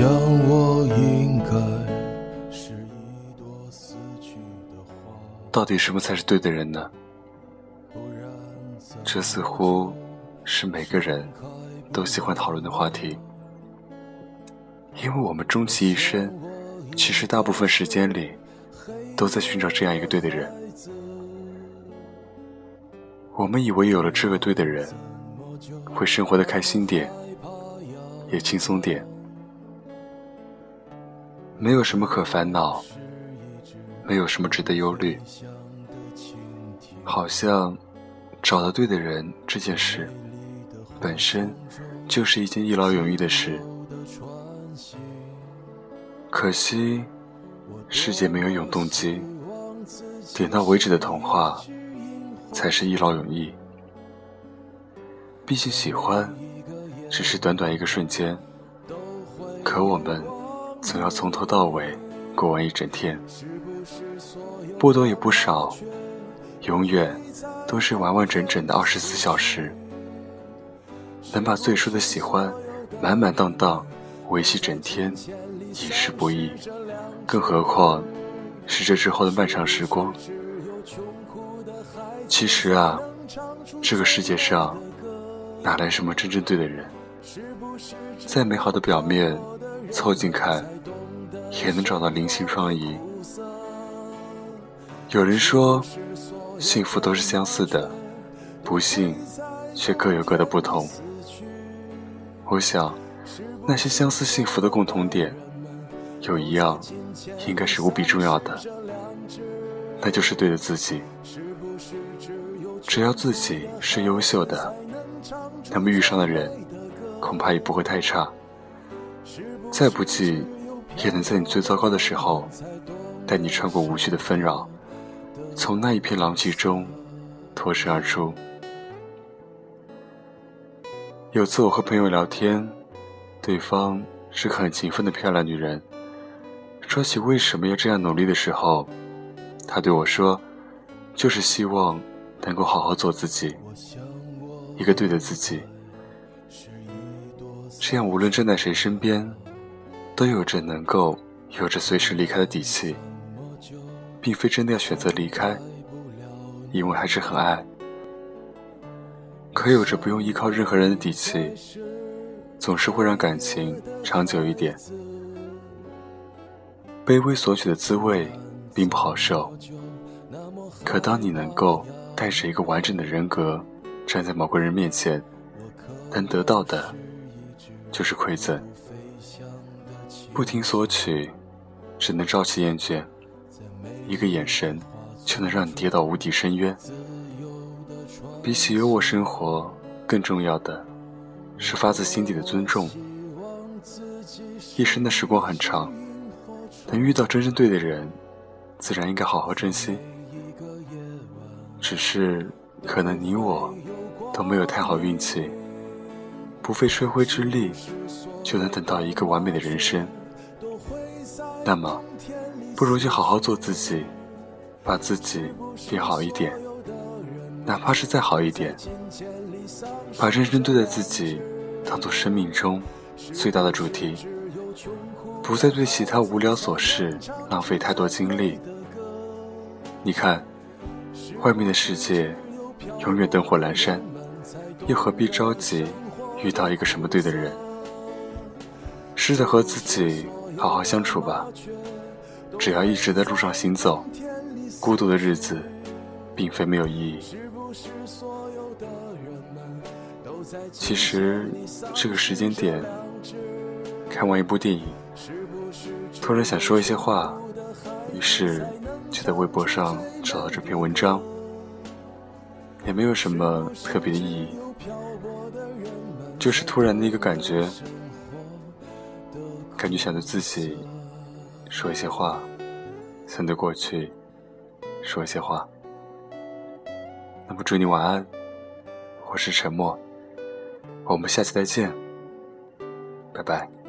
想我应该是一朵死去的花，到底什么才是对的人呢？这似乎是每个人都喜欢讨论的话题，因为我们终其一生，其实大部分时间里都在寻找这样一个对的人。我们以为有了这个对的人，会生活的开心点，也轻松点，没有什么可烦恼，没有什么值得忧虑，好像找到对的人这件事，本身就是一件一劳永逸的事。可惜，世界没有永动机，点到为止的童话。才是一劳永逸。毕竟喜欢，只是短短一个瞬间，可我们总要从头到尾过完一整天，不多也不少，永远都是完完整整的二十四小时，能把最初的喜欢满满当当维系整天，已是不易，更何况是这之后的漫长时光。其实啊，这个世界上哪来什么真正对的人？再美好的表面，凑近看也能找到零星双疑。有人说，幸福都是相似的，不幸却各有各的不同。我想，那些相似幸福的共同点，有一样应该是无比重要的，那就是对的自己。只要自己是优秀的，那么遇上的人恐怕也不会太差。再不济，也能在你最糟糕的时候，带你穿过无序的纷扰，从那一片狼藉中脱身而出。有次我和朋友聊天，对方是个很勤奋的漂亮女人。说起为什么要这样努力的时候，她对我说：“就是希望。”能够好好做自己，一个对的自己，这样无论站在谁身边，都有着能够有着随时离开的底气，并非真的要选择离开，因为还是很爱，可有着不用依靠任何人的底气，总是会让感情长久一点。卑微索取的滋味并不好受，可当你能够。带着一个完整的人格站在某个人面前，但得到的，就是馈赠。不停索取，只能朝气厌倦。一个眼神，就能让你跌到无底深渊。比起优渥生活，更重要的，是发自心底的尊重。一生的时光很长，能遇到真正对的人，自然应该好好珍惜。只是，可能你我都没有太好运气，不费吹灰之力就能等到一个完美的人生。那么，不如就好好做自己，把自己变好一点，哪怕是再好一点，把认真对待自己当做生命中最大的主题，不再对其他无聊琐事浪费太多精力。你看。外面的世界永远灯火阑珊，又何必着急遇到一个什么对的人？试着和自己好好相处吧。只要一直在路上行走，孤独的日子并非没有意义。其实这个时间点，看完一部电影，突然想说一些话，于是。就在微博上找到这篇文章，也没有什么特别的意义，就是突然的一个感觉，感觉想对自己说一些话，想对过去说一些话。那么祝你晚安，我是沉默，我们下期再见，拜拜。